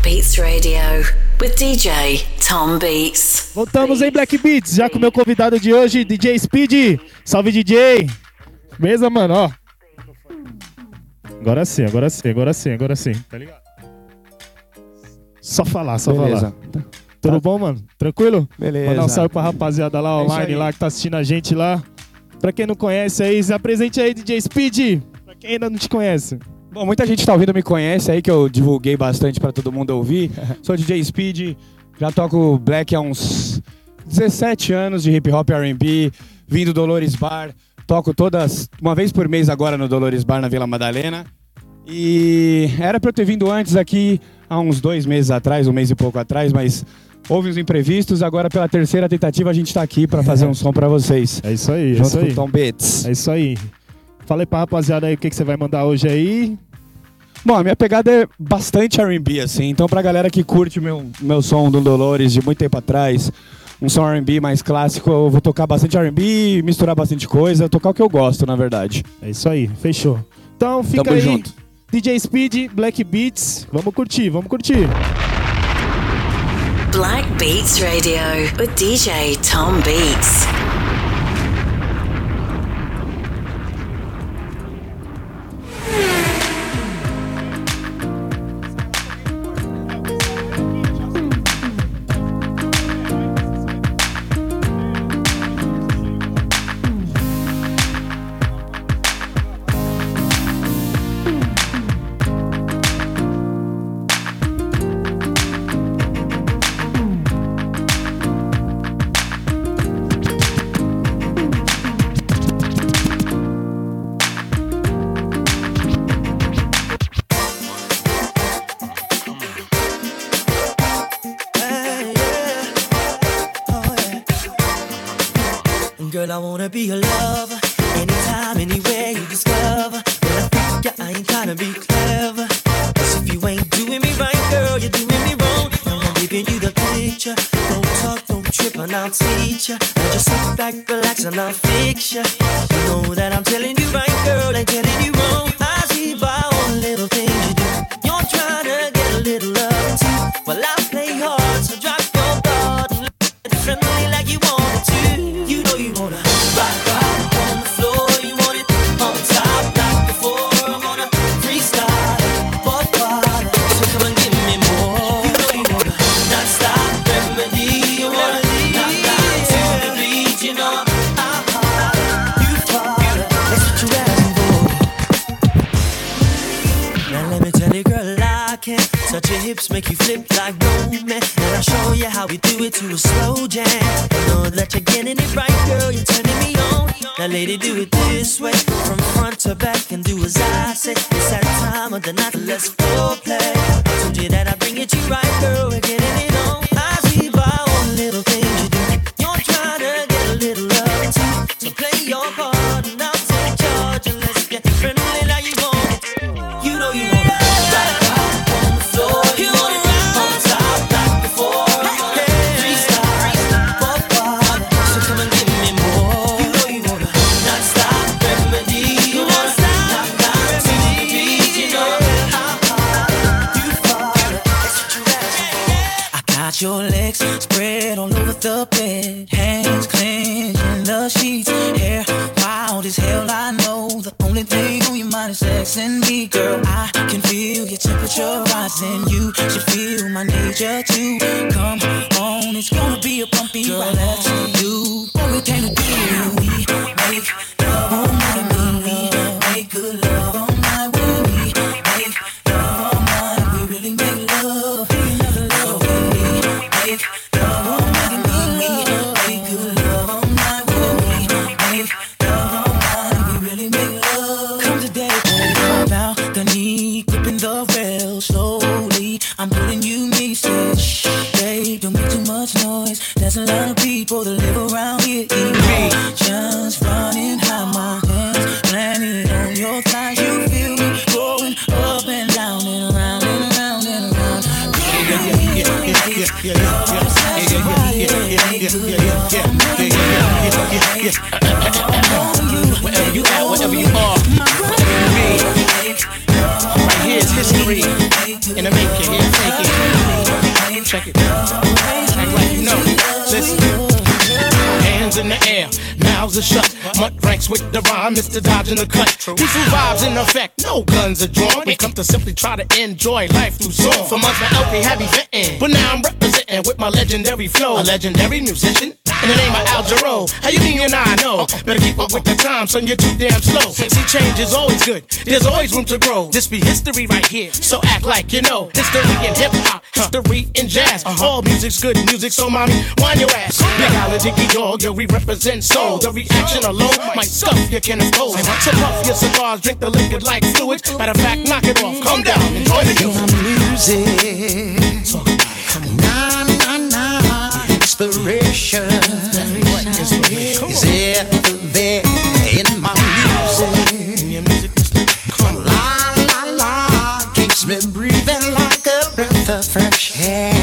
Black Beats Radio with DJ Tom Beats. Voltamos em Black Beats, já com o meu convidado de hoje, DJ Speed. Salve DJ! Beleza, mano, ó. Agora sim, agora sim, agora sim, agora sim. Tá ligado? Só falar, só Beleza. falar. Tudo bom, mano? Tranquilo? Beleza. Mandar um salve pra rapaziada lá É online, lá que tá assistindo a gente lá. Pra quem não conhece aí, se apresente aí, DJ Speed. Pra quem ainda não te conhece. Bom, muita gente tá ouvindo me conhece aí, que eu divulguei bastante pra todo mundo ouvir. Sou DJ Speed, já toco black há uns 17 anos de hip hop R&B, vim do Dolores Bar, toco todas, uma vez por mês agora no Dolores Bar na Vila Madalena. E era pra eu ter vindo antes aqui, há uns dois meses atrás, um mês e pouco atrás, mas houve uns imprevistos, agora pela terceira tentativa a gente tá aqui pra fazer um som pra vocês. É isso aí, é isso aí. Beats. É isso aí. Fala aí pra rapaziada aí o que, que você vai mandar hoje aí. Bom, a minha pegada é bastante R&B, assim. Então, pra galera que curte meu, meu som do Dolores de muito tempo atrás, um som R&B mais clássico, eu vou tocar bastante R&B, misturar bastante coisa, tocar o que eu gosto, na verdade. É isso aí, fechou. Então fica Tamo aí, junto. DJ Speed, Black Beats. Vamos curtir, vamos curtir. Black Beats Radio with DJ Tom Beats. Wanna be your lover. Anytime, anywhere you discover. When I think ya, I ain't trying to be clever. Cause if you ain't doing me right, girl, you're doing me wrong. I'm giving you the picture. Don't talk, don't trip, and I'll teach ya. Now just sit back, relax, and I'll fix ya. Your legs spread all over the bed, hands clenching the sheets, hair wild as hell. I know the only thing on your mind is sex and me, girl. I can feel your temperature rising. You should feel my nature too. Are shut. Mutt ranks with the rhyme, Mr. Dodge in the cut. Peaceful vibes in effect, no guns are drawn. We come to simply try to enjoy life through song. For months, my LP heavy venting, but now I'm representing with my legendary flow. A legendary musician. In the name of Al Jarreau, how you mean and I know? Better keep up with the time, son, you're too damn slow. See, change is always good, there's always room to grow. This be history right here, so act like you know. History in hip hop, history in jazz. All music's good music, so mommy, wind your ass. Big Al and Dicky Dog, yo, we represent soul. The reaction alone might scuff your can gold. So puff your cigars, drink the liquid like fluids. Matter of fact, knock it off, calm down, enjoy the music. Inspiration is everywhere in my music. La la la, keeps me breathing like a breath of fresh air.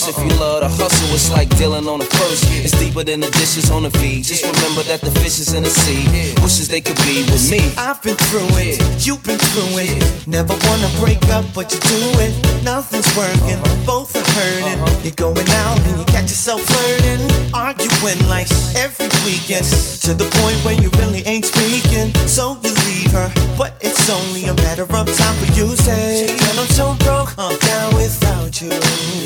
First. If you love to hustle, it's like dealing on a purse. It's deeper than the dishes on the feed. Just remember that the fish is in the sea. Wishes they could be with me. I've been through it, you've been through it. Never wanna break up, but you do it. Nothing's working, uh-huh. both are hurting. Uh-huh. You're going out and you catch yourself flirting, arguing like every weekend. To the point where you really ain't speaking. So you leave her, but it's only a matter of time for you say, Girl, I'm so broke, I'm down without you.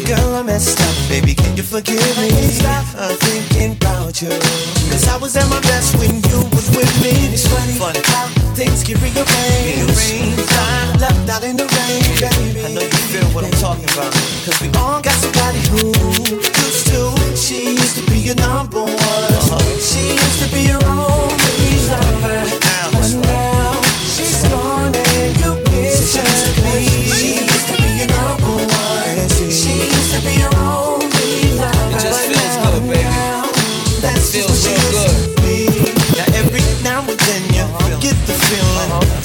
Girl, I messed up, baby, can you forgive me? Stop thinking about you. Cause I was at my best when you was with me. It's funny, funny how things can rearrange. I'm left out in the rain, baby. I know you feel what I'm talking about. Cause we all got somebody who used to. She used to be your number one. Uh-huh. She used to be your only lover.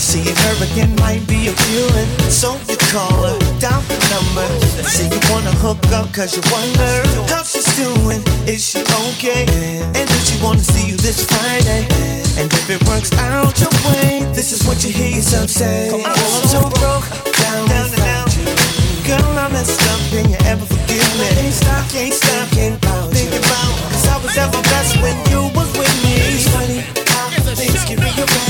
Seeing her again might be appealing So you call her, down the number. Say you wanna hook up cause you wonder How she's doing, is she okay? And does she wanna see you this Friday? And if it works out your way This is what you hear yourself say. I'm so broke, down without you. Girl, I messed up, can you ever forgive me? Can't stop, can't stop, thinking about you. Cause I was at my best when you was with me. It's funny how things can be arranged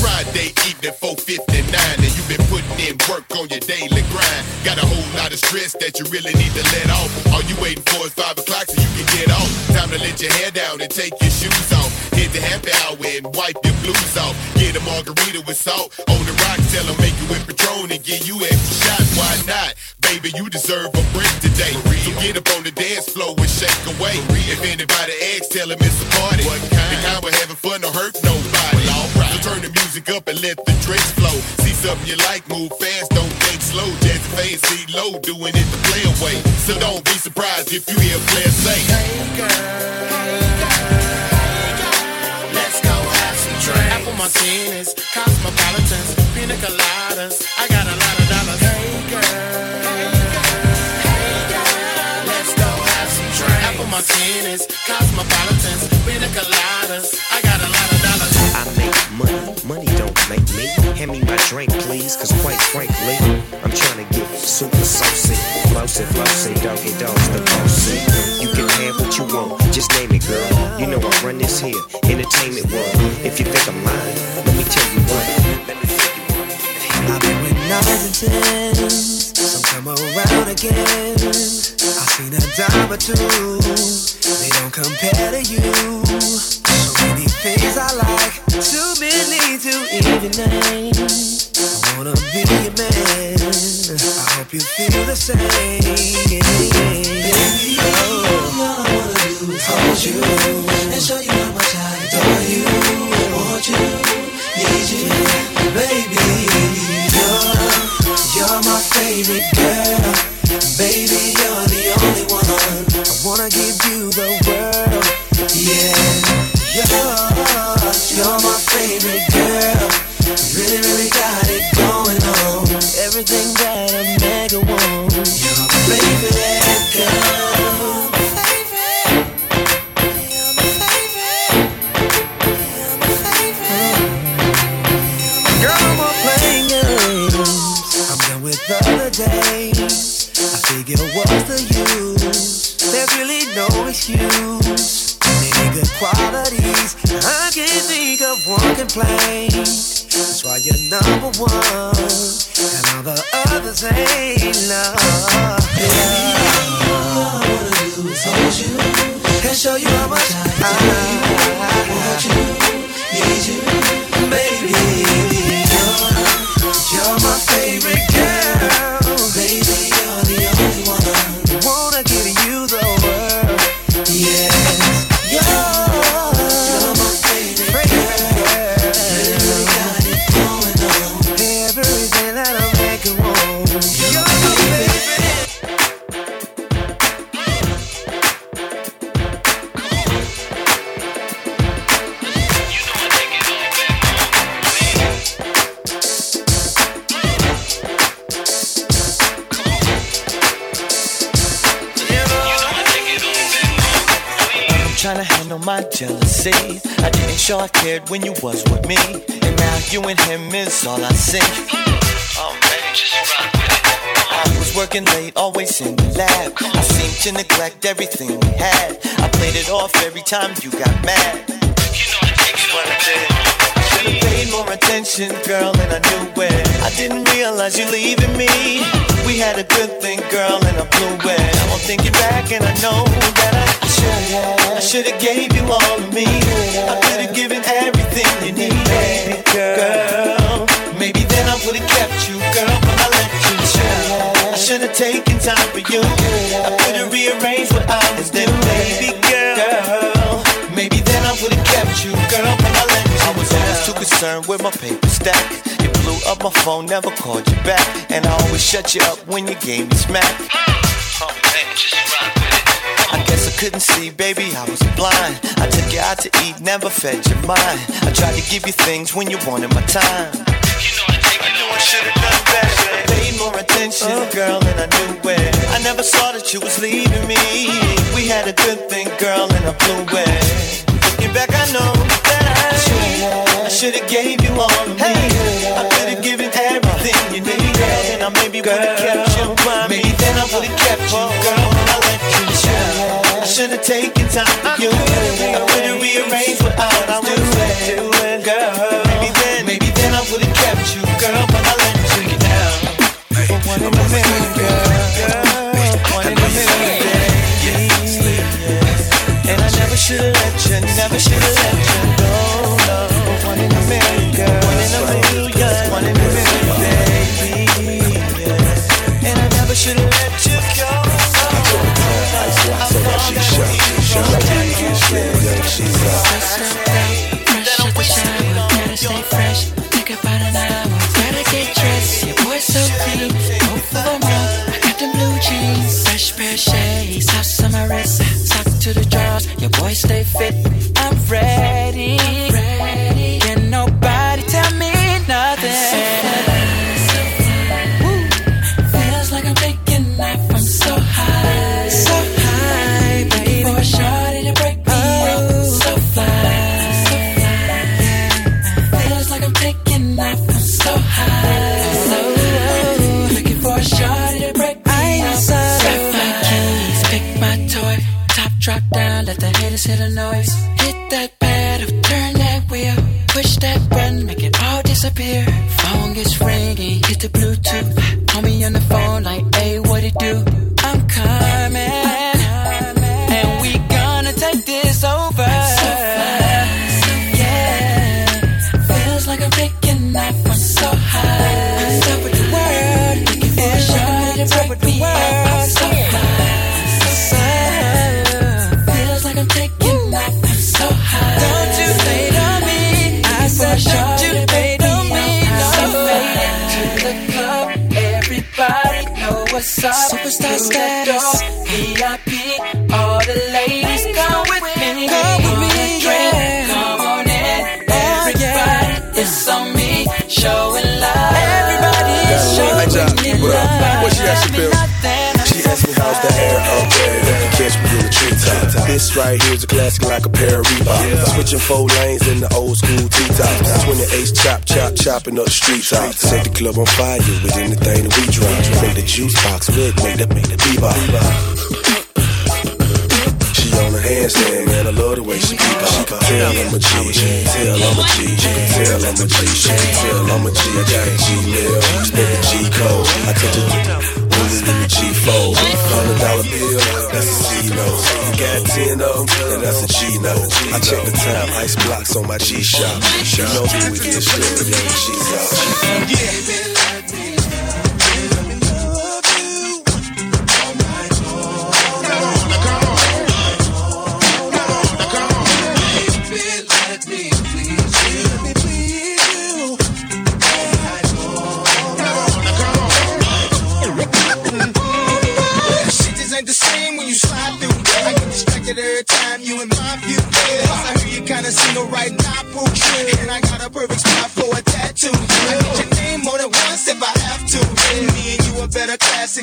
Friday evening, 459, and you've in work on your daily grind. Got a whole lot of stress that you really need to let off. All you waiting for is 5 o'clock so you can get off. Time to let your hair down and take your shoes off. Hit the happy hour and wipe your blues off. Get a margarita with salt on the rocks, tell 'em make it with Patron and give you extra shots. Why not? Baby, you deserve a break today. So get up on the dance floor and shake away. If anybody asks, tell 'em it's a party. What kind? The kind we're having fun, don't hurt nobody. Turn the music up and let the drinks flow. See something you like, move fast, don't think slow. Jazzy fancy low, doing it the player way. So don't be surprised if you hear players say, Let's go have some drinks. Apple martinis, cosmopolitans, pina coladas. I got a lot of dollars. Hey girl, let's go have some drinks. Apple martinis, cosmopolitans, pina coladas. I money, money don't Make me, hand me my drink, please. Cause quite frankly, I'm trying to get super saucy. Flossy, flossy, doggy dogs, the bossy. You can have what you want, just name it, girl. You know I run this here, entertainment world. If you think I'm lying, let me tell you what. I've been with nines and tens, some come around again. I've seen a dime or two, they don't compare to you. I like, too many to even name. I wanna be man, I hope you feel the same. Baby, all I wanna do is hold you and show you how much I adore you. Want you, need you, baby. You're, you're my favorite girl. Baby, you're the only one. I wanna give you the when you was with me. And now you and him is all I see. Hmm. Oh man, just rock. I was working late, always in the lab. I seemed to neglect everything we had. I played it off every time you got mad. You know I take it what I did. Should've paid more attention, girl, and I knew it. I didn't realize you leaving me. We had a good thing, girl, and I blew it. Now I'm thinking back, and I know that I should have. I should have gave you all of me. I concerned with my paper stack. You blew up my phone, never called you back. And I always shut you up when you gave me smack. Oh man, just rock with it. I guess I couldn't see, baby, I was blind. I took you out to eat, never fed your mind. I tried to give you things when you wanted my time. You know I I knew I should've done better. Paid more attention, oh. girl, and I knew it. I never saw that you was leaving me. We had a good thing, girl, and I blew it. Looking back, I know that I, I should've gave you all of me. I could've given everything you needed, and I maybe would've kept you. Maybe then I would've kept you, girl, and I let you chill. I should've taken time for you. I could've rearranged what I was doing, girl. Maybe then, maybe then I would've kept you, girl, but I let you down. But one in a million, girl. One in a million. And I never should've let you, never should've let you go, stay fit, four lanes in the old school T-tops. 28 chop, chop, chopping up the street top. Set the club on fire with anything that we drop. Make the juice box with, make the, make the bebop. She on her handstand, man, I love the way she up. She can tell I'm a G, she can tell I'm a G, she can tell I'm a G, she can tell I'm a G. I got a G-mail, spend the G-code. I touch it, it in the G-fold. Hundred dollar bill, that's a C-note. You got ten of them, and that's a G-note. I check the time, ice blocks on my G-Shock. You know who we get shit, but young G's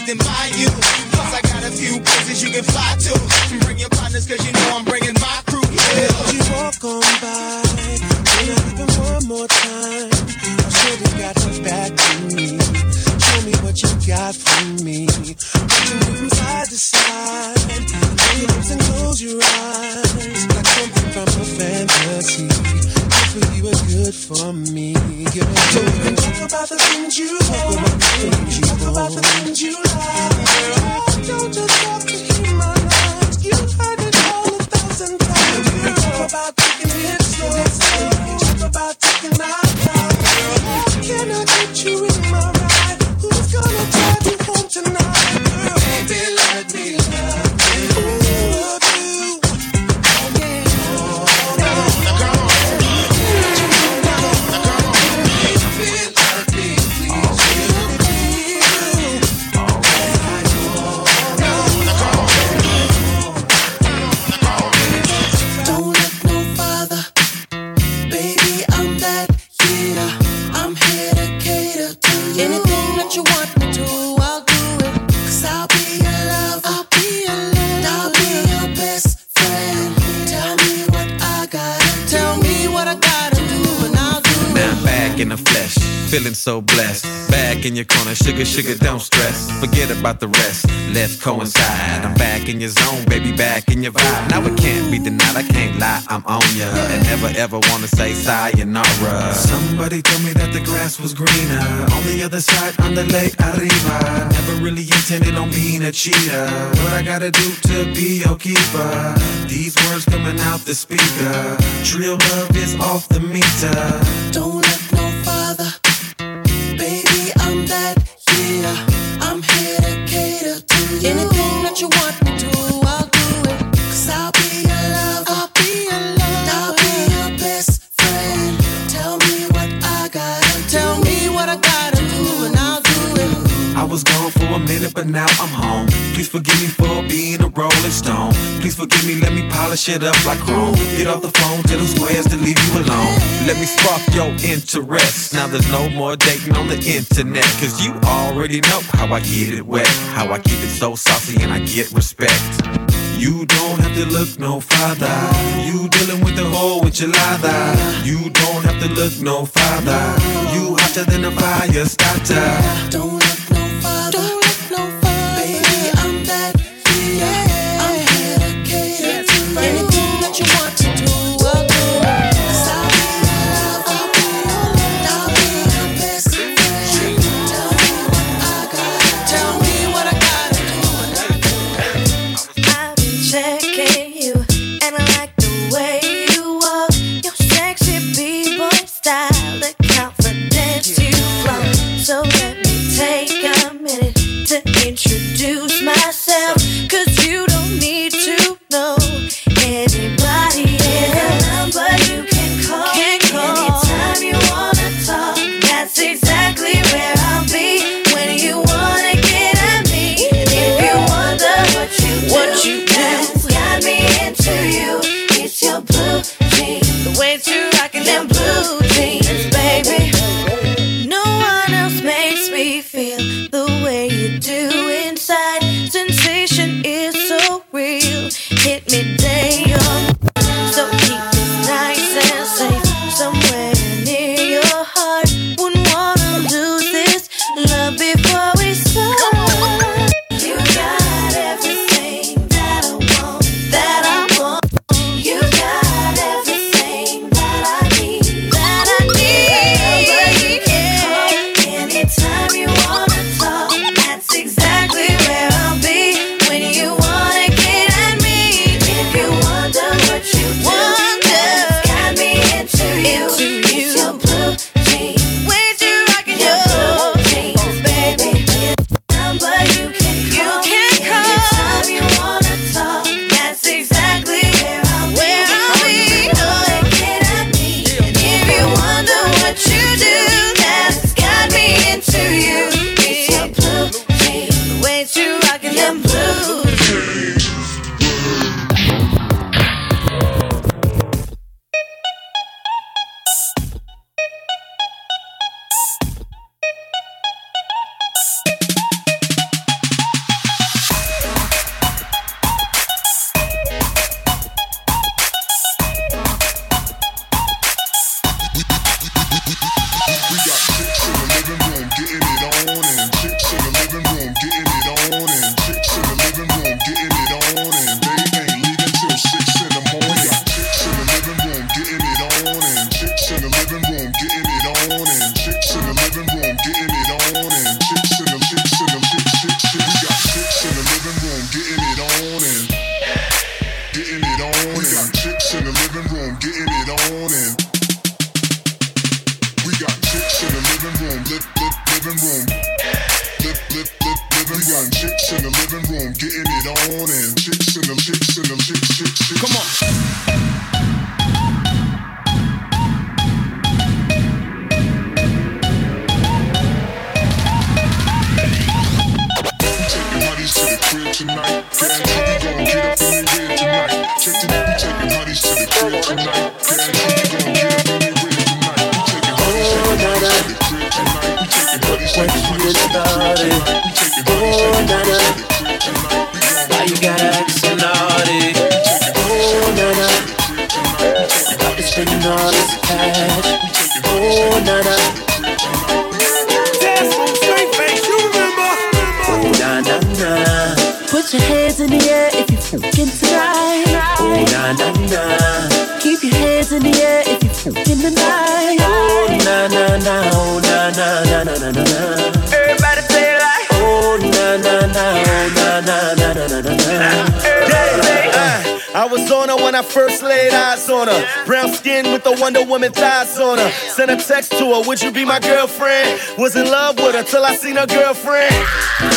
than my you. Feeling so blessed. Back in your corner, sugar, sugar, don't stress. Forget about the rest, let's coincide. I'm back in your zone, baby, back in your vibe. Now it can't be denied, I can't lie, I'm on ya. And never ever wanna say sayonara. Somebody told me that the grass was greener on the other side, on the lake arriba. Never really intended on being a cheater. What I gotta do to be your keeper? These words coming out the speaker. Trill love is off the meter. Don't I'm here to cater to you. but now I'm home. Please forgive me for being a rolling stone. Please forgive me, let me polish it up like chrome. Get off the phone to the squares to leave you alone. Let me spark your interest. Now there's no more dating on the internet. Cause you already know how I get it wet. How I keep it so saucy and I get respect. You don't have to look no further. You dealing with the whole enchilada. You don't have to look no further. You hotter than a fire starter. Don't look I was on her when I first laid eyes on her. Brown skin with the Wonder Woman thighs on her. Sent a text to her, would you be my girlfriend? Was in love with her till I seen her girlfriend.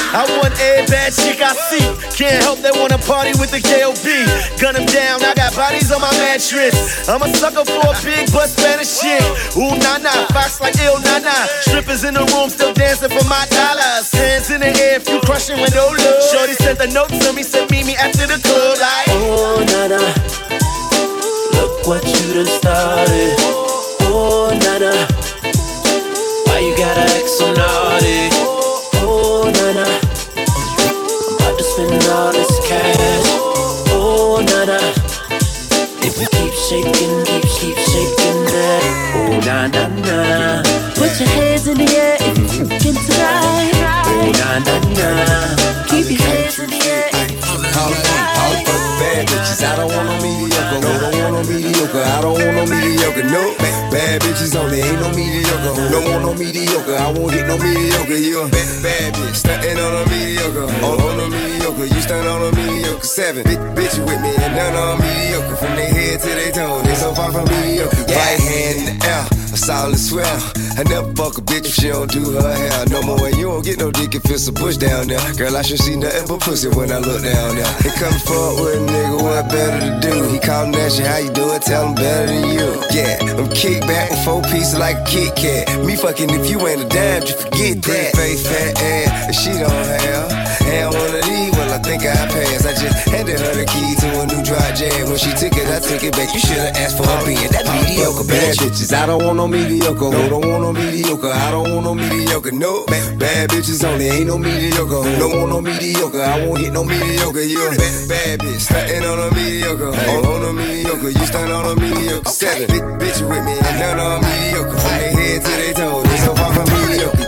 I want a bad chick I see. Can't help that wanna party with the KOB. Gun them down, I got bodies on my mattress. I'm a sucker for a big butt Spanish shit. Ooh, nah, nah, box like ill, nah, nah. Strippers in the room still dancing for my dollars. Hands in the air if you crushing with no love. Shorty sent a note to me, said meet me after the club. Like, oh, nah, nah. Look what you done started. Oh, nah, nah. Why you gotta act so naughty? spend all this cash. Oh, nana. If we keep shaking, keep, keep shaking that. Oh, na na na. Put your hands in the air if you can tonight. Oh, na na na. Keep your hands in the air if you can tonight bad bitches. I don't want no mediocre. No, don't want no mediocre. I don't want no mediocre. No, bad bitches only. Ain't no mediocre. Don't want no mediocre. I won't hit no mediocre. You a bad, bad bitch. Stuntin' on a mediocre. On, on a mediocre. You stunt on a mediocre. Seven. Bitch, bitch with me and none on mediocre. From their head to their toe. They so far from mediocre. Right hand in the air. Solid swell. I never fuck a bitch if she don't do her hair. No more. And you don't get no dick if it's a bush down there. Girl, I should see nothing but pussy when I look down there. He come fuck with a nigga, what better to do? He callin' that shit, how you doing? Tell him better than you. Yeah, I'm kick back and four pieces like a Kit Kat. Me fucking if you ain't a dime, you forget that. Face fat ass, she don't have. And one of these, well, I think I pass. I just handed her the key to a jam. When she took it, I took it back. You should've asked for a being that mediocre bad bitches. I don't want no mediocre. No, don't want no mediocre. I don't want no mediocre. No, bad, bad bitches only. Ain't no mediocre. Don't want no mediocre. I won't hit no mediocre. You a bad, bad bitch. Stuntin' on a mediocre. On, on a mediocre. You stunt on a mediocre. Seven. Bitch, bitch with me and none on mediocre. From their head to their toes. They so far from mediocre.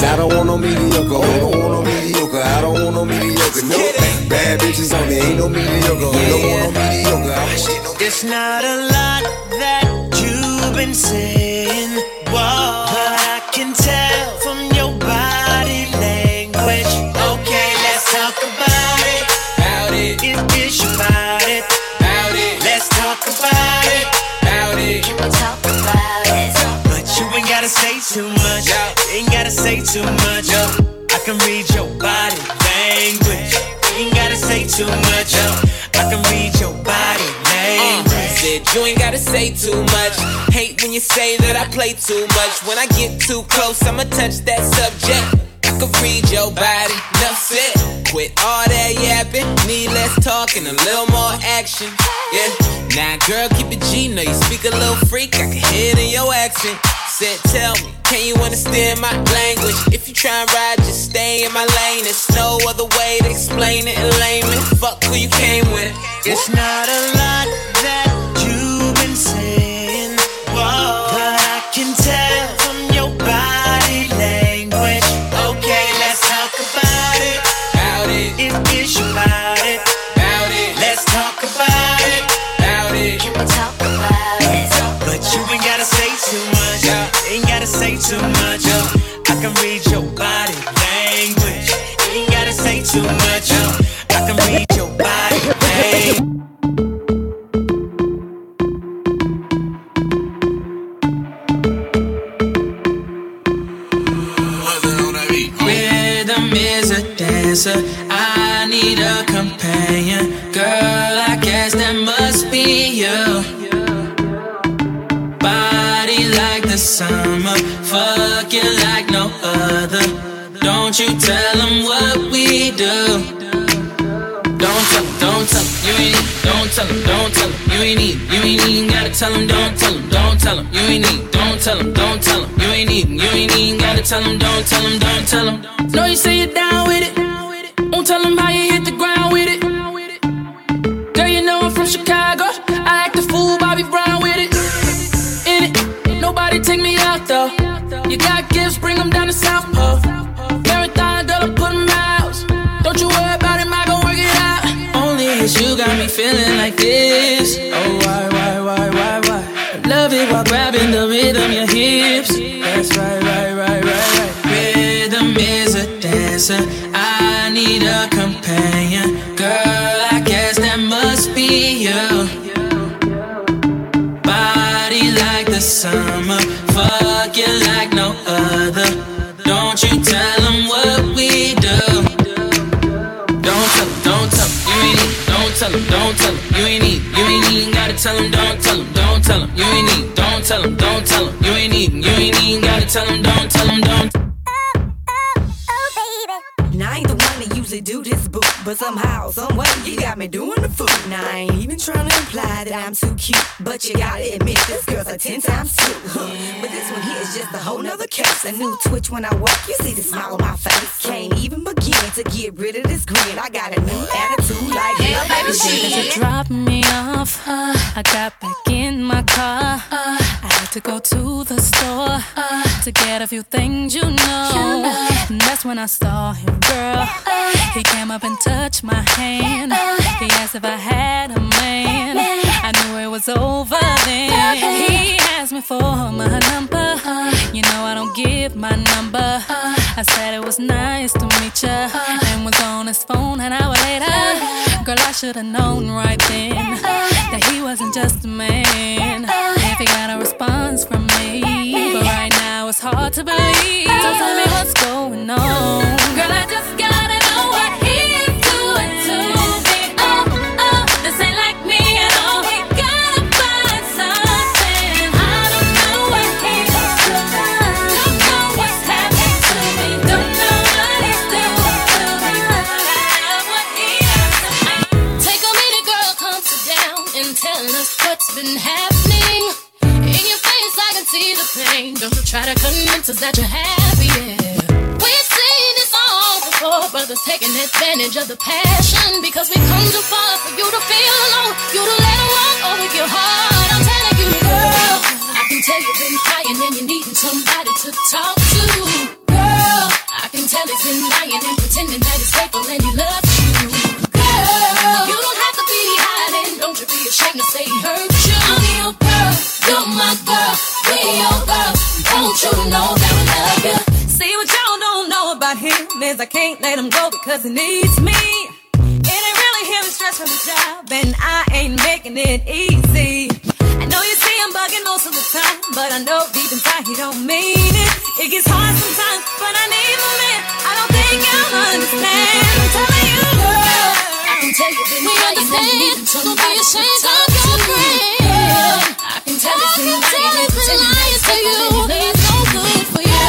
I don't want no mediocre. I don't want no mediocre. I don't want no mediocre. No bad bitches only. Ain't no mediocre. Don't want no mediocre. I want no It's not a lot that you've been saying, whoa, but I can tell from your body language. Okay, let's talk about it. About it. Is your body. About it. Let's talk about it. About it. Can we talk about it? But you ain't gotta say too much. Say too much. I can read your body language. Ain't gotta say too much. I can read your body language. Uh, said you ain't gotta say too much. Hate when you say that I play too much. When I get too close, I'ma touch that subject. Can read your body, enough said. Quit all that yapping, need less talk and a little more action. Yeah, now girl, keep it G, know you speak a little freak, I can hear it in your accent. Said, tell me, can you understand my language? If you try and ride, just stay in my lane. There's no other way to explain it in layman. Fuck who you came with. It's not a lot gotta say summer. Fuck you like no other. Don't you tell them what we do. Don't tell them, don't tell them, you ain't need. Don't tell them, don't tell them, you ain't need. You ain't even gotta tell them, don't tell them, don't tell them, you ain't need. Don't tell them, don't tell them, you ain't even, you ain't even gotta tell them, don't tell them, don't. Oh, oh, oh, baby. Now I ain't the one that usually do this, boo, but somehow, some way you got me doing the food. Now I ain't even trying to imply that I'm too cute, but you gotta admit this girl's a ten times two. But this one here is just a whole nother case. A new twitch when I walk, you see the smile on my face. Can't even begin to get rid of this grin. I got a new attitude like hell, baby. to shit. drop me off. I got back in my car. I had to go to the store to get a few things you know. And that's when I saw him, girl. He came up and touched my hand. He asked if I had a man. I knew it was over then. He asked me for my number. Uh-huh. You know I don't give my number. Uh-huh. I said it was nice to meet ya, uh-huh. and was on his phone an hour later. Girl, I should've known right then that he wasn't just a man. If he got a response from me, but right now it's hard to believe. So tell me what's going on, girl. I just gotta been happening. In your face, I can see the pain. Don't you try to convince us that you're happy, yeah. We've seen this all before, brothers taking advantage of the passion because we come too far for you to feel alone. You to let them walk over your heart. I'm telling you, girl. I can tell you've been crying and you're needing somebody to talk to. Girl, I can tell he's been lying and pretending that he's faithful and he loves you. Girl, you don't have to be hiding. Don't you be ashamed to say hurt my girl, we're your girl. Don't you know that we love you? See what y'all don't know about him is I can't let him go because he needs me. It ain't really him stress from the job, and I ain't making it easy. I know you see him bugging most of the time, but I know deep inside he don't mean it. It gets hard sometimes, but I need a minute. I don't think you'll understand. I'm telling you, girl. I can tell you've been crying and you needing somebody to talk I can tell it's been I can tell he's been lying to you. It's no good for you.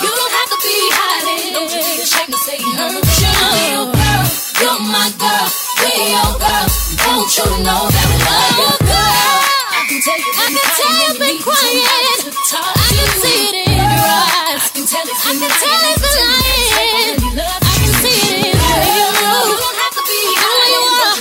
You don't have to be hiding. Don't you think it's to say hurt you. girl, you're my girl, we're your girl. Don't you know that we love you, girl? I can tell you've been crying. I can see it in your eyes. I can tell it's been I can tell it's been lying. I can see it in your eyes. You don't have to be who you are.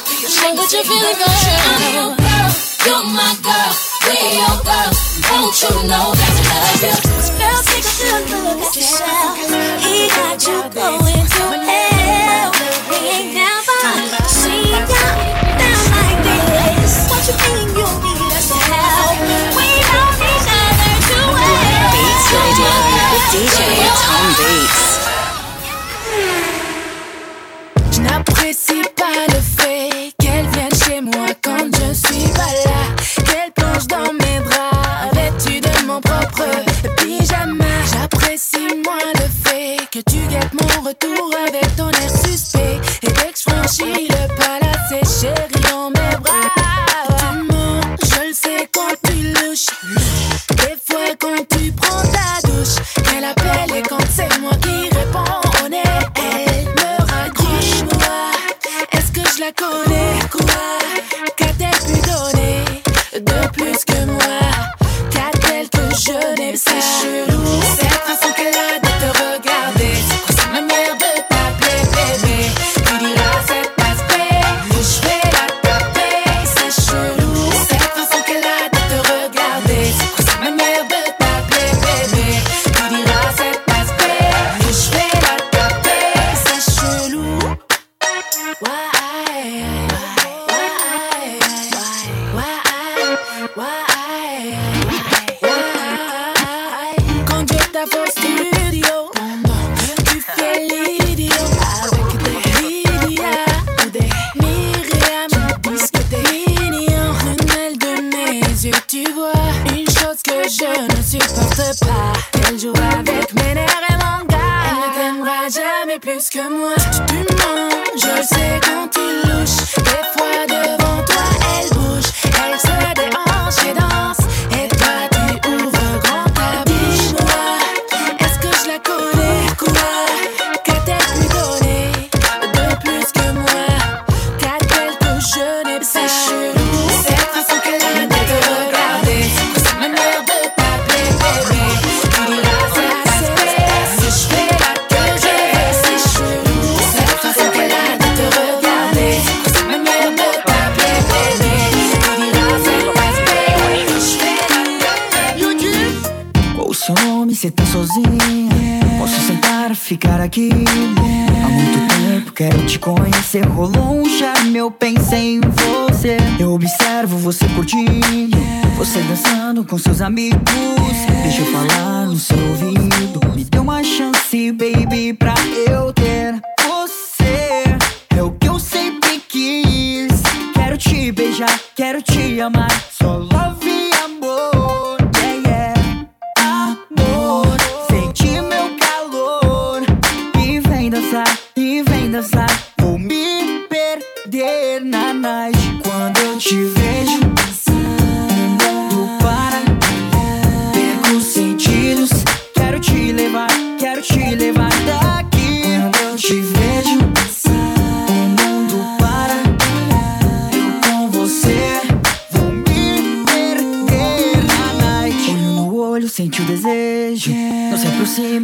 What you're feeling. Girl, you're my girl, we're your girl. Don't you know that we love you? Girl, take a good look at yourself. He got you going to hell. He ain't never seen you down like this. What you mean you need us to help? We don't need other to help. Beats Radio with DJ Tom Beats. Je n'apprécie sozinha. Posso sentar, ficar aqui. Há muito tempo quero te conhecer. Rolou um charme, eu pensei em você. Eu observo você curtindo, você dançando com seus amigos. Deixa eu falar no seu ouvido. Me dê uma chance, baby, pra eu ter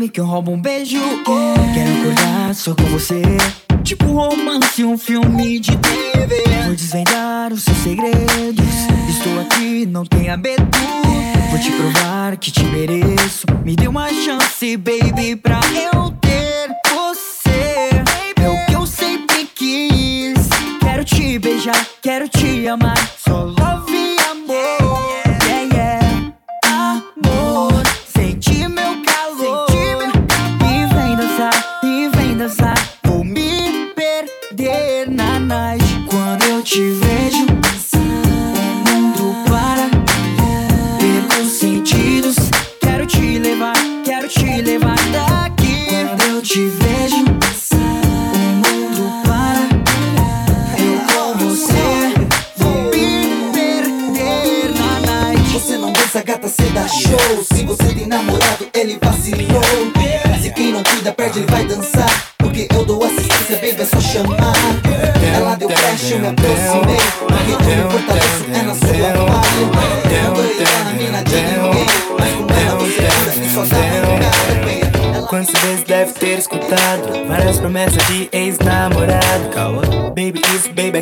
que eu roubo um beijo. Quero acordar só com você. Tipo romance, um filme de TV. Vou desvendar os seus segredos. Estou aqui, não tenha medo. Vou te provar que te mereço. Me dê uma chance, baby, pra eu ter você. É o que eu sempre quis. Quero te beijar, quero te amar. Quando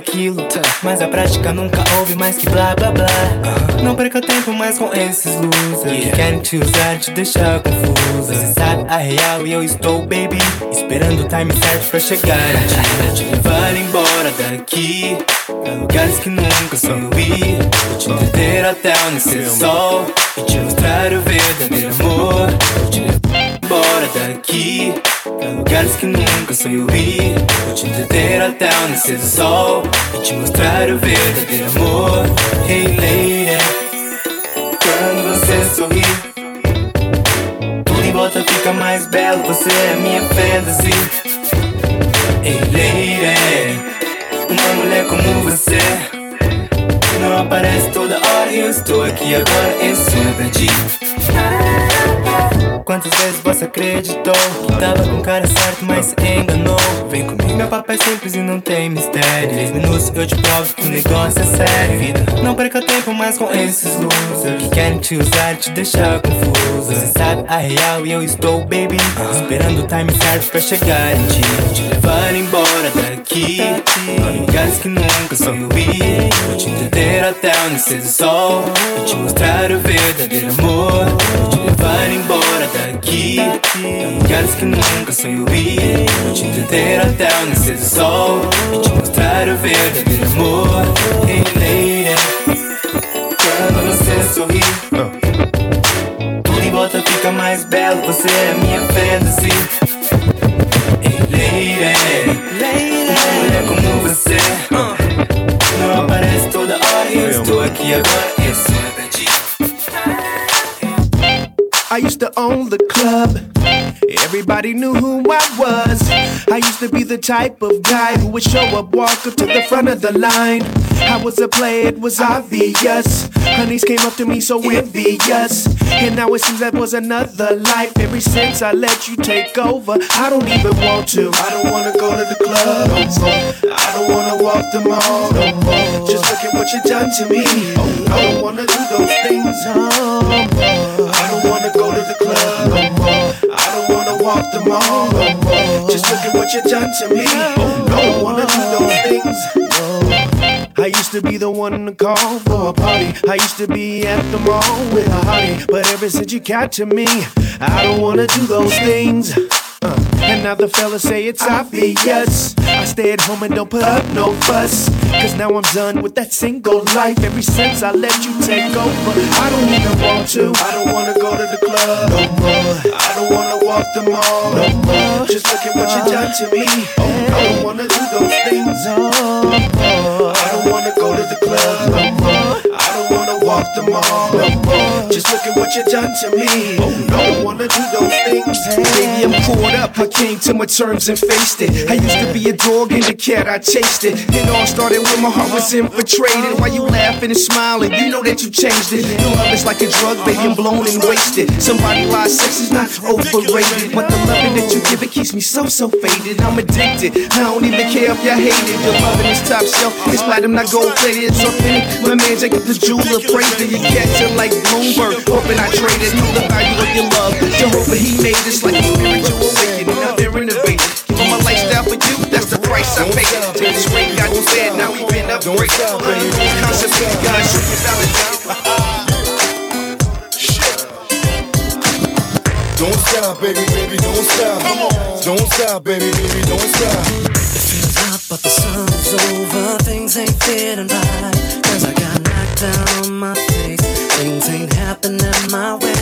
aquilo Mas a prática nunca ouve mais que blá blá blá. Não perca tempo mais com esses losers. Que querem te usar, te deixar confusa. Você sabe a real e eu estou, baby Esperando o time certo pra chegar. A ti Te levar embora daqui Pra lugares que nunca sonhou ir Vou te entreter até o nascer sol E te mostrar o verdadeiro amor. Vou te levar embora daqui Pra lugares que nunca sonhou ir. Vou te entreter até o nascer do sol. E te mostrar o verdadeiro amor. Hey lady. Quando você sorri Tudo em volta fica mais belo. Você é minha fantasy. Hey lady. Uma mulher como você. Não aparece toda hora E eu estou aqui agora Isso é pra Quantas vezes você acreditou que tava com o cara certo, mas se enganou? Vem comigo, meu papo é simples e não tem mistério. Três minutos eu te provo que o negócio é sério. Vida, não perca tempo mais com esses losers que querem te usar e te deixar confusa. Você sabe a real e eu estou, baby, esperando o time certo pra chegar em ti. Te levar embora daqui, pra lugares que nunca sonhou ir. Vou te entreter até o nascer do sol e te mostrar o verdadeiro amor. Vou te levar embora daqui, pra lugares que nunca sonhou ir. Vou te entreter até o nascer do sol e te mostrar o verdadeiro amor. Hey lady, quando você sorri, tudo em volta fica mais belo. Você é minha fantasy. Hey lady, uma mulher como você não aparece toda hora eu estou aqui agora. Isso I used to own the club. Everybody knew who I was. I used to be the type of guy who would show up, walk up to the front of the line. I was a player, it was obvious. Honeys came up to me so envious. And now it seems that was another life. Ever since I let you take over, I don't even want to. I don't wanna go to the club no more. I don't wanna walk the mall no more. Just look at what you done to me. I don't wanna do those things no more. Wanna go to the club no more. I don't wanna walk the mall no more. Just look at what you done to me. Don't wanna do those things. I used to be the one to call for a party. I used to be at the mall with a hottie. But ever since you got to me, I don't wanna do those things. And now the fellas say it's obvious. I stay at home and don't put up no fuss. Cause now I'm done with that single life. Ever since I let you take over, I don't even want to. I don't wanna go to the club no more. I don't wanna walk the mall no more. Just look at what you done to me. I don't wanna do those things no more. I don't wanna go to the club no more. I don't wanna walk the mall no more. Just look at what you done to me. Oh, no. I don't wanna do those things. Baby, I'm caught up. I came to my terms and faced it. I used to be a dog and a cat, I chased it. It all started when my heart was infiltrated. Why you laughing and smiling? You know that you changed it. Your love is like a drug, baby, I'm blown and wasted. Somebody lies, sex is not overrated. But the loving that you give, it keeps me so, so faded. I'm addicted. I don't even care if you hate it. Your loving is top shelf. It's platinum, not gold plated. It's authentic. My man Jacob the jeweler praised it. You catch it like Bloomberg. Hoping I traded. Know the value of your love. Jehovah, he made us like a spiritual awakening. Now they're innovating. Give my lifestyle for you, that's the price I pay. Take this ring, got you bad, now we been upgraded. Concept, God, show you validate. Don't stop, baby, baby, don't stop. Come on. Don't stop, baby, baby, don't stop. It feels hot, but the sun's over. Things ain't fitting right. Cause I got knocked down my face. Things ain't happening my way.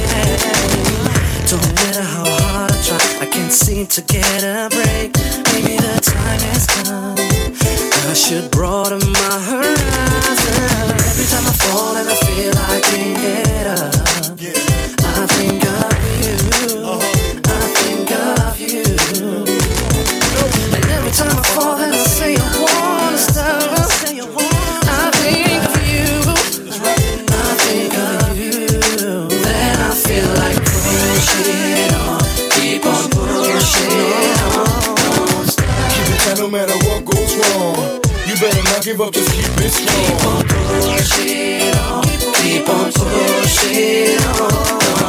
Don't matter how hard I try, I can't seem to get a break. Maybe the time has come. I should broaden my horizon. Every time I fall and I feel I can't give up, just keep it strong. Pushing on, keep on pushing on.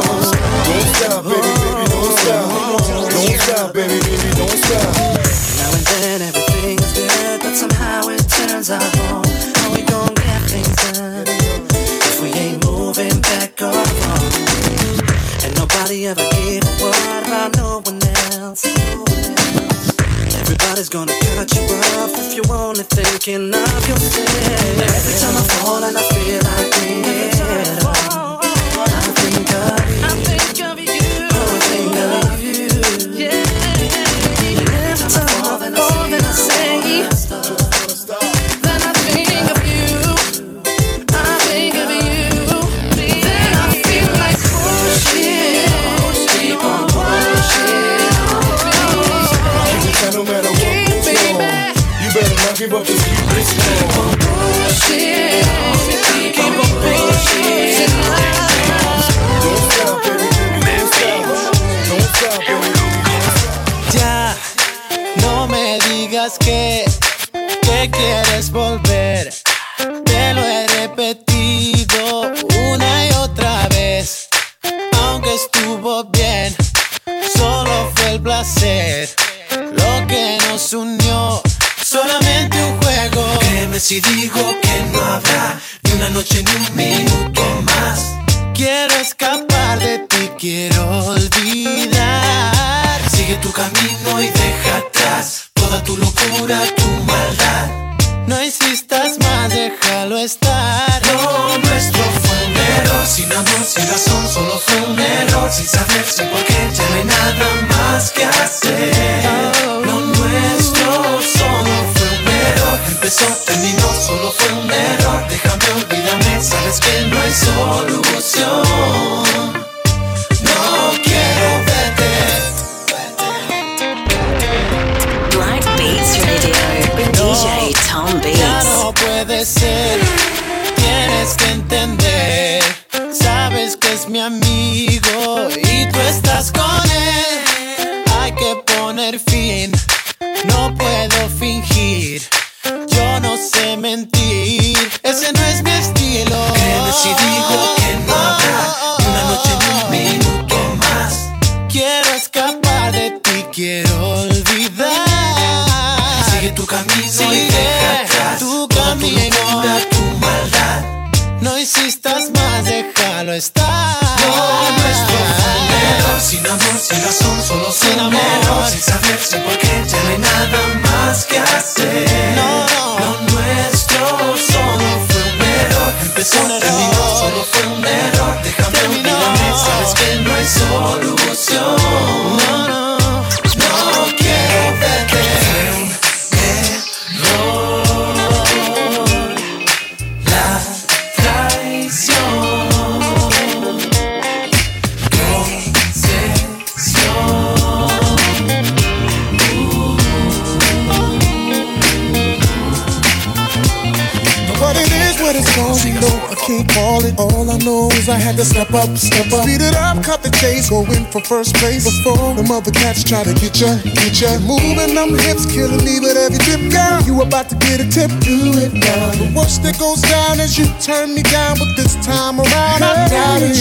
First place. Before the mother cats try to get ya, get ya. Moving them hips, killing me with every dip, girl. You about to get a tip, do it now. The worst that goes down is you turn me down, but this time around I doubt it.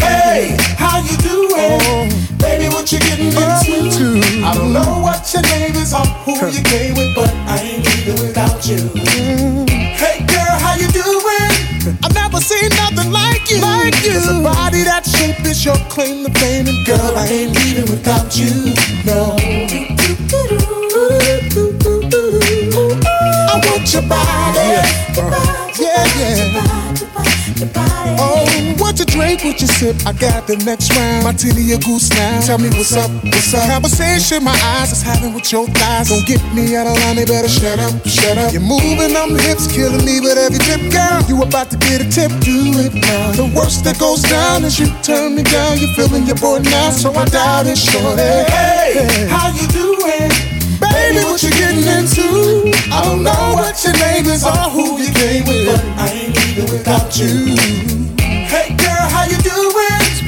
Hey, how you doing? Oh. Baby, what you getting into? I don't know what your name is or who you came with, but I ain't leaving without you. Mm. Hey, girl, how you doing? I've never seen nothing like you. Like you. Your claim to fame, and girl, I ain't leaving without you. No. I want your body. Yeah, drink, what you sip? I got the next round. Martini or goose now. Tell me what's up, what's up? Conversation my eyes is having with your thighs. Don't get me out of line, they better shut up, shut up. You're moving them hips, killing me with every tip, girl. You about to get a tip, do it now. The worst that goes down is you turn me down. You're feeling your boy now, so I doubt it, shorty. Hey, how you doing? Baby, what you getting into? I don't know what your name is or who you came with, but I ain't leaving without you.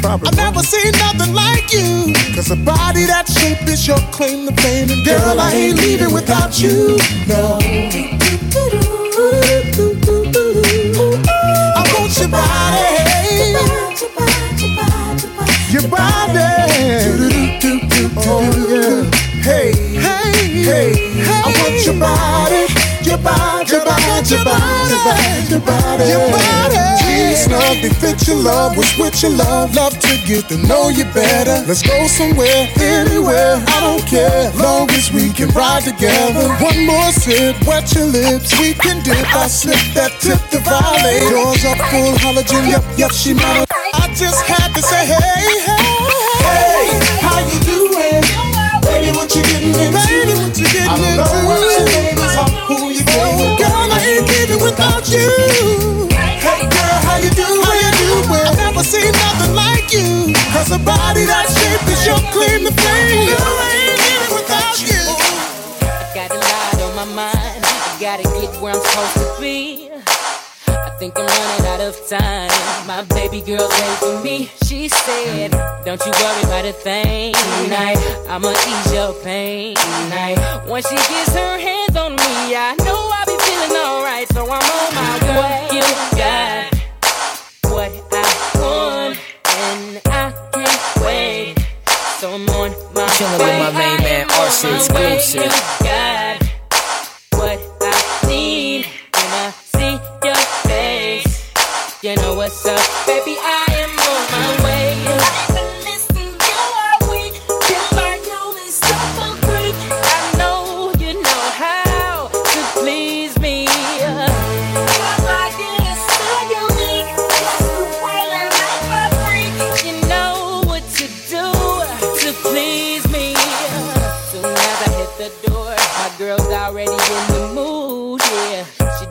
I've never seen nothing like you. Cause a body that shape is your claim to fame. And girl, I ain't leaving without you. No. I want your body. Your body. Oh, yeah. Hey, hey, hey, I want your body. Your body, your body, your body, your body, your body. Your body. Jeans love, they fit your love. What's with your love? Love to get to know you better. Let's go somewhere, anywhere. I don't care. Long as we can ride together. One more sip, wet your lips. We can dip. I slip that tip to violate. Doors up full halogen. Yep, yep, she might. I just had to say, hey, hey, Hey, how you doing? Baby, what you getting into? Body that shape is your claim to fame. I ain't leaving without you. Got a lot on my mind. Gotta get where I'm supposed to be. I think I'm running out of time. My baby girl's waiting for me. She said, Don't you worry about a thing tonight. I'ma ease your pain tonight. Once she gets her hands on me, I know I'll be feeling alright. So I'm on my way. What you got? What I want, I'm on my Chillin' with my main man, I am RC on exclusive. You what I need when I see your face. You know what's up, baby? I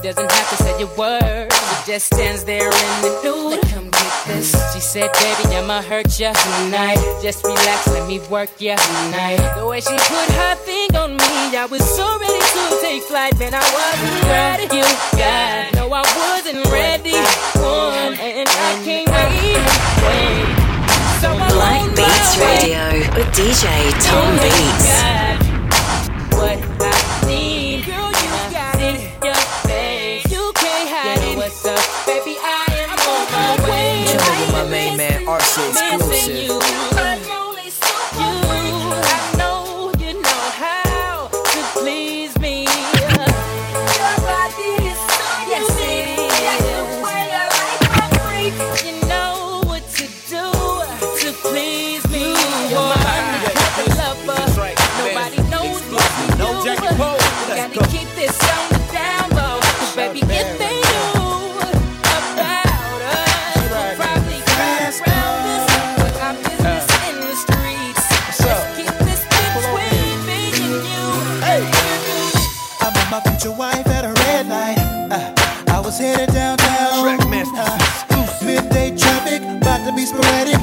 doesn't have to say a word. She just stands there in the nude. Come get this. She said, baby, I'ma hurt ya tonight. Just relax, let me work ya tonight. The way she put her thing on me, I was so ready to take flight, man. I wasn't ready. You got, no, I wasn't ready. One, and I can't wait. wait. So Black Beats. Radio with DJ Tom Beats. got what baby? I am on my way. With my main man, RC exclusive. He's.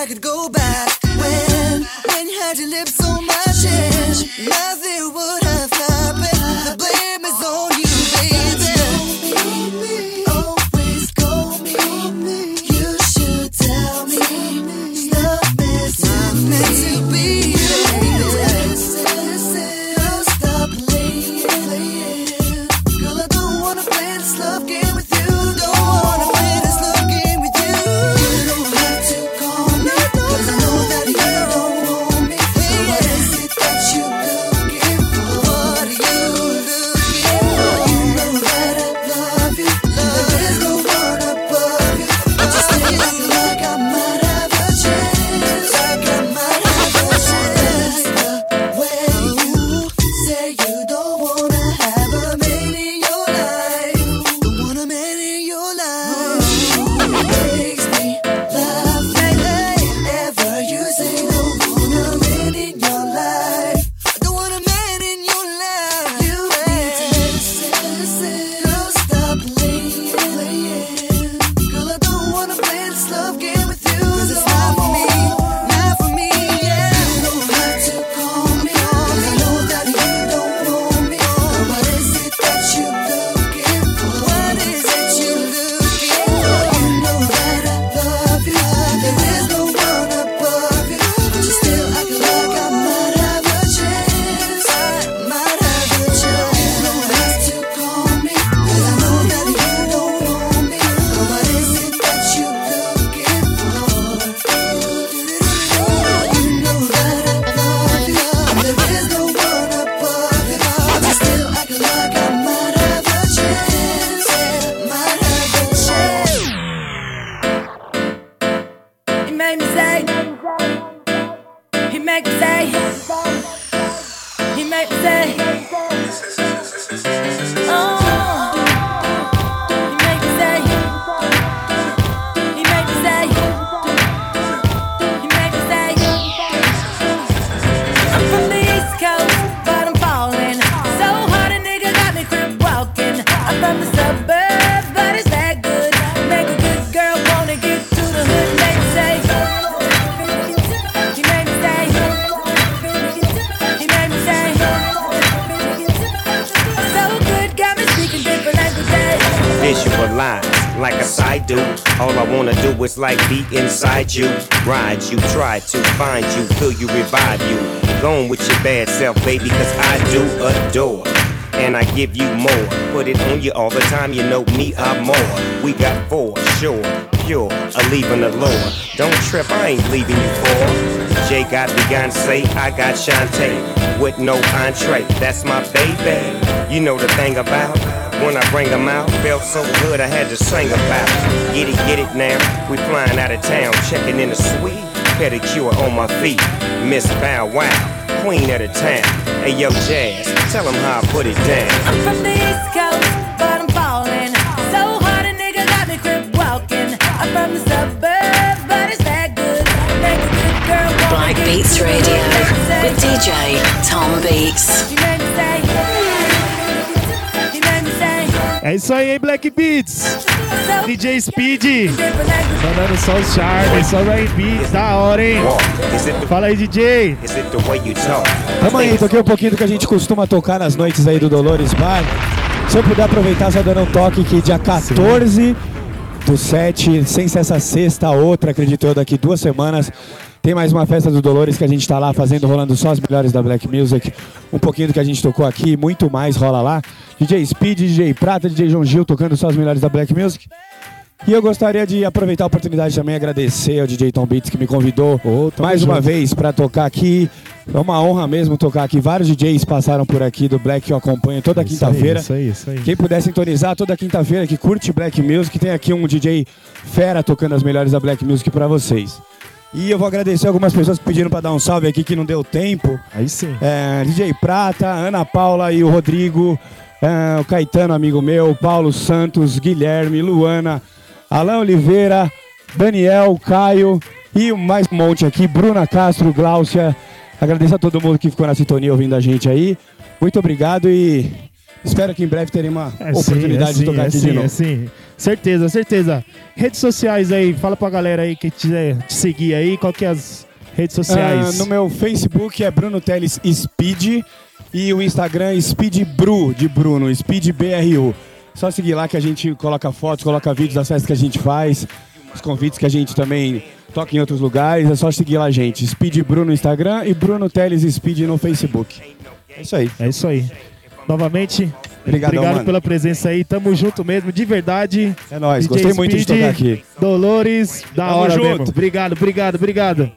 I could go back when when you had your lips on my chin, nothing would. Beyonce, I got Shantae. With no entree, that's my baby. You know the thing about when I bring 'em out, felt so good I had to sing about it. Get it, get it now. We flying out of town, checking in the suite. Pedicure on my feet. Miss Bow Wow, queen of the town. Hey yo, Jazz, tell 'em how I put it down. I'm from the East Beats. Radio with DJ Tom Beats. É isso aí, hein, Black Beats. DJ Speed. Mandando só os charmes, só os R&B. Da hora, hein? Fala aí, DJ. Is it the way you talk? Tamo aí, toquei um pouquinho do que a gente costuma tocar nas noites aí do Dolores Bar. Se eu puder aproveitar, só dando um toque que dia 14 do 7, sem ser essa sexta, outra, acredito eu, daqui duas semanas, tem mais uma festa do Dolores que a gente tá lá fazendo, rolando só as melhores da Black Music. Um pouquinho do que a gente tocou aqui, muito mais rola lá. DJ Speed, DJ Prata, DJ João Gil tocando só as melhores da Black Music. E eu gostaria de aproveitar a oportunidade também agradecer ao DJ Tom Beats que me convidou mais uma junto. vez para tocar aqui. É uma honra mesmo tocar aqui. Vários DJs passaram por aqui do Black que eu acompanho toda quinta-feira. isso aí, isso aí. Quem puder sintonizar toda quinta-feira que curte Black Music, tem aqui um DJ fera tocando as melhores da Black Music para vocês. E eu vou agradecer algumas pessoas que pediram para dar um salve aqui que não deu tempo. Aí sim. É, DJ Prata, Ana Paula e o Rodrigo, é, o Caetano, amigo meu, Paulo Santos, Guilherme, Luana, Alain Oliveira, Daniel, Caio e mais um monte aqui, Bruna Castro, Gláucia. Agradeço a todo mundo que ficou na sintonia ouvindo a gente aí. Muito obrigado e espero que em breve terem uma É sim, oportunidade é de sim, tocar é aqui sim, de novo. É sim. Certeza, certeza. Redes sociais aí, fala pra galera aí que quiser te seguir aí, qual que é as redes sociais? Ah, no meu Facebook é Bruno Teles Speed e o Instagram é Speed Bru, de Bruno, Speed BRU. Só seguir lá que a gente coloca fotos, coloca vídeos das festas que a gente faz, os convites que a gente também toca em outros lugares. É só seguir lá, gente. Speed Bru no Instagram e Bruno Teles Speed no Facebook. É isso aí. É isso aí. Novamente, Obrigadão, obrigado mano. pela presença aí. Tamo junto mesmo, de verdade. É nóis, DJ gostei muito de Speed, tocar aqui. Dolores, da Tamo hora junto. mesmo. Obrigado, obrigado, obrigado.